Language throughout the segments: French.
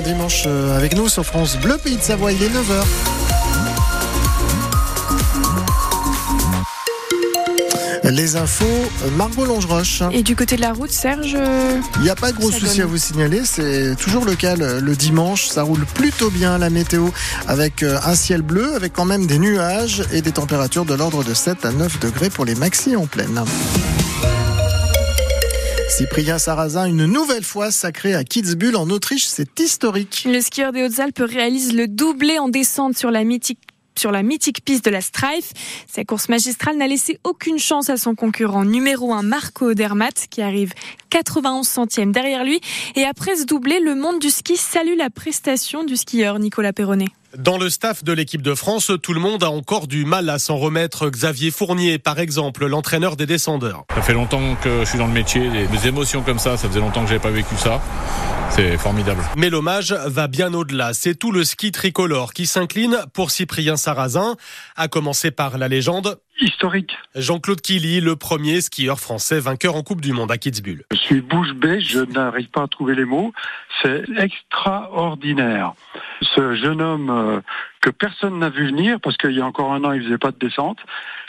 bon dimanche euh, avec nous sur France Bleu Pays de Savoie. Il est 9h. Les infos, euh, Margot Longeroche. Et du côté de la route, Serge euh, Il n'y a pas de gros soucis à vous signaler, c'est toujours le cas le, le, dimanche. Ça roule plutôt bien la météo avec un ciel bleu, avec quand même des nuages et des températures de l'ordre de 7 à 9 degrés pour les maxi en pleine. Cyprien Sarrazin, une nouvelle fois sacré à Kitzbühel en Autriche, c'est historique. Le skieur des Hautes-Alpes réalise le doublé en descente sur la mythique piste de la Strife. Sa course magistrale n'a laissé aucune chance à son concurrent numéro 1 Marco Odermatt qui arrive 91 centièmes derrière lui. Et après ce doublé, le monde du ski salue la prestation du skieur Nicolas Perronnet. Dans le staff de l'équipe de France, tout le monde a encore du mal à s'en remettre. Xavier Fournier, par exemple, l'entraîneur des descendeurs. Ça fait longtemps que je suis dans le métier, des émotions comme ça, ça faisait longtemps que j'avais pas vécu ça. C'est formidable. Mais l'hommage va bien au-delà. C'est tout le ski tricolore qui s'incline pour Cyprien Sarrazin, à commencer par la légende historique. Jean-Claude Killy, le premier skieur français vainqueur en Coupe du Monde à Kitzbühel. Je suis bouche bée, je n'arrive pas à trouver les mots. C'est extraordinaire. Ce jeune homme euh, que personne n'a vu venir parce qu'il y a encore un an il faisait pas de descente.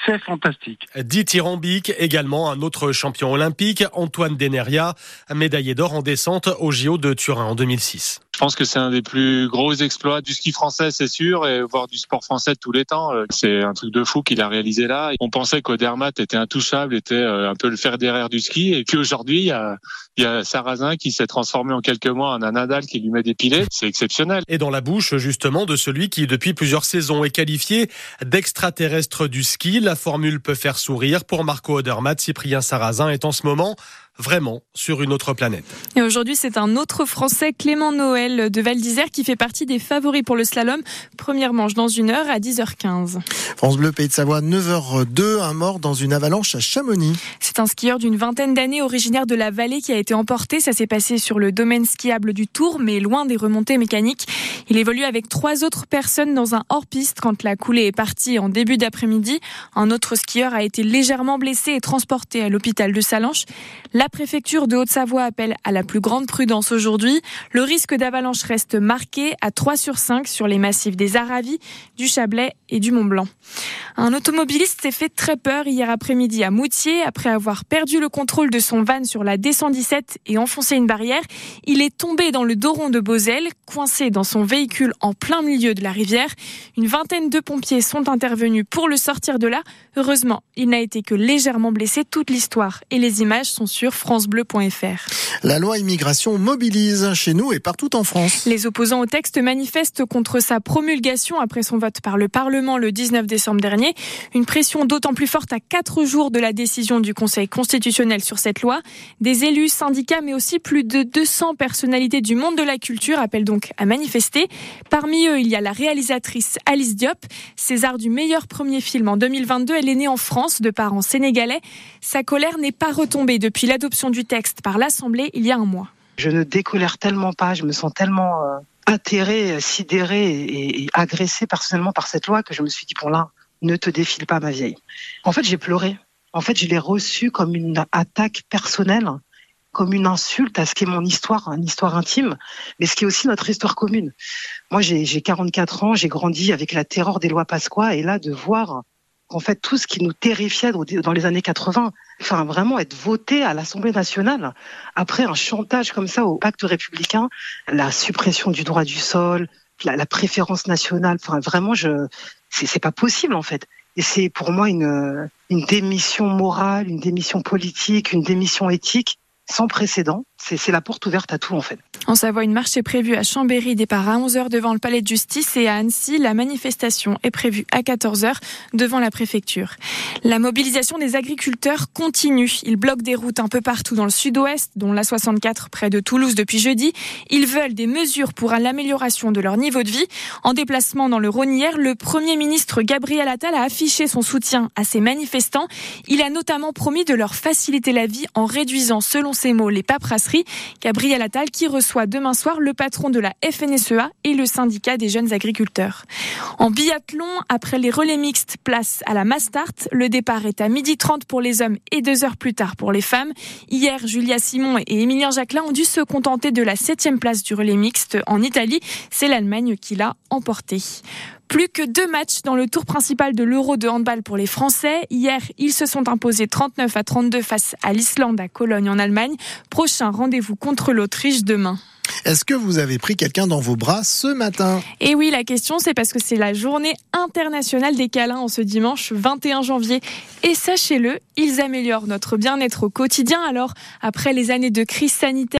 C'est fantastique. Dithyrambique, également un autre champion olympique, Antoine Deneria, médaillé d'or en descente au JO de Turin en 2006. Je pense que c'est un des plus gros exploits du ski français, c'est sûr, et voire du sport français de tous les temps. C'est un truc de fou qu'il a réalisé là. On pensait qu'Odermatt était intouchable, était euh, un peu le fer derrière du ski, et qu'aujourd'hui, il y a, il y a Sarrazin qui s'est transformé en quelques mois en un Nadal qui lui met des pilets. C'est exceptionnel. Et dans la bouche, justement, de celui qui, depuis plusieurs saisons, est qualifié d'extraterrestre du ski. La formule peut faire sourire. Pour Marco Odermatt, Cyprien Sarrazin est en ce moment vraiment sur une autre planète. Et aujourd'hui, c'est un autre Français, Clément Noël de Val d'Isère, qui fait partie des favoris pour le slalom. Première manche dans une heure à 10h15. France Bleu, Pays de Savoie, 9h02, un mort dans une avalanche à Chamonix. C'est un skieur d'une vingtaine d'années, originaire de la vallée, qui a été emporté. Ça s'est passé sur le domaine skiable du Tour, mais loin des remontées mécaniques. Il évolue avec trois autres personnes dans un hors-piste quand la coulée est partie en début d'après-midi. Un autre skieur a été légèrement blessé et transporté à l'hôpital de Salanches. La préfecture de Haute-Savoie appelle à la plus grande prudence aujourd'hui. Le risque d'avalanche reste marqué à 3 sur 5 sur les massifs des Aravis, du Chablais et du Mont-Blanc. Un automobiliste s'est fait très peur hier après-midi à Moutier après avoir perdu le contrôle de son van sur la D117 et enfoncé une barrière. Il est tombé dans le doron de Beauzelle, coincé dans son véhicule en plein milieu de la rivière. Une vingtaine de pompiers sont intervenus pour le sortir de là. Heureusement, il n'a été que légèrement blessé. Toute l'histoire et les images sont sur francebleu.fr. La loi immigration mobilise chez nous et partout en France. Les opposants au texte manifestent contre sa promulgation après son vote par le Parlement le 19 décembre dernier. Une pression d'autant plus forte à quatre jours de la décision du Conseil constitutionnel sur cette loi. Des élus, syndicats, mais aussi plus de 200 personnalités du monde de la culture appellent donc à manifester. Parmi eux, il y a la réalisatrice Alice Diop, César du meilleur premier film en 2022. Elle est née en France de parents sénégalais. Sa colère n'est pas retombée depuis l'adoption du texte par l'Assemblée il y a un mois. Je ne décolère tellement pas, je me sens tellement euh, atterrée, sidérée et, et agressée personnellement par cette loi que je me suis dit, bon là, ne te défile pas ma vieille. En fait, j'ai pleuré. En fait, je l'ai reçu comme une attaque personnelle, comme une insulte à ce qui est mon histoire, une histoire intime, mais ce qui est aussi notre histoire commune. Moi, j'ai 44 ans, j'ai grandi avec la terreur des lois Pasqua, et là, de voir qu'en fait, tout ce qui nous terrifiait dans les années 80, enfin, vraiment être voté à l'Assemblée nationale, après un chantage comme ça au pacte républicain, la suppression du droit du sol, la, préférence nationale, enfin, vraiment, je, c'est pas possible, en fait. Et c'est pour moi une, une démission morale, une démission politique, une démission éthique sans précédent. C'est la porte ouverte à tout en fait. En Savoie, une marche est prévue à Chambéry, départ à 11h devant le palais de justice et à Annecy, la manifestation est prévue à 14h devant la préfecture. La mobilisation des agriculteurs continue. Ils bloquent des routes un peu partout dans le sud-ouest, dont la 64 près de Toulouse depuis jeudi. Ils veulent des mesures pour l'amélioration de leur niveau de vie. En déplacement dans le Rhône hier, le Premier ministre Gabriel Attal a affiché son soutien à ces manifestants. Il a notamment promis de leur faciliter la vie en réduisant, selon ses mots, les paperasseries brasserie. Gabriel Attal qui reçoit demain soir le patron de la FNSEA et le syndicat des jeunes agriculteurs. En biathlon, après les relais mixtes, place à la Mastart. Le départ est à 12h30 pour les hommes et deux heures plus tard pour les femmes. Hier, Julia Simon et Émilien Jacquelin ont dû se contenter de la septième place du relais mixte en Italie. C'est l'Allemagne qui l'a emporté. Plus que deux matchs dans le tour principal de l'Euro de handball pour les Français. Hier, ils se sont imposés 39 à 32 face à l'Islande à Cologne en Allemagne. Prochain rendez-vous contre l'Autriche demain. Est-ce que vous avez pris quelqu'un dans vos bras ce matin? Et oui, la question c'est parce que c'est la journée internationale des câlins en ce dimanche 21 janvier. Et sachez-le, ils améliorent notre bien-être au quotidien. Alors, après les années de crise sanitaire,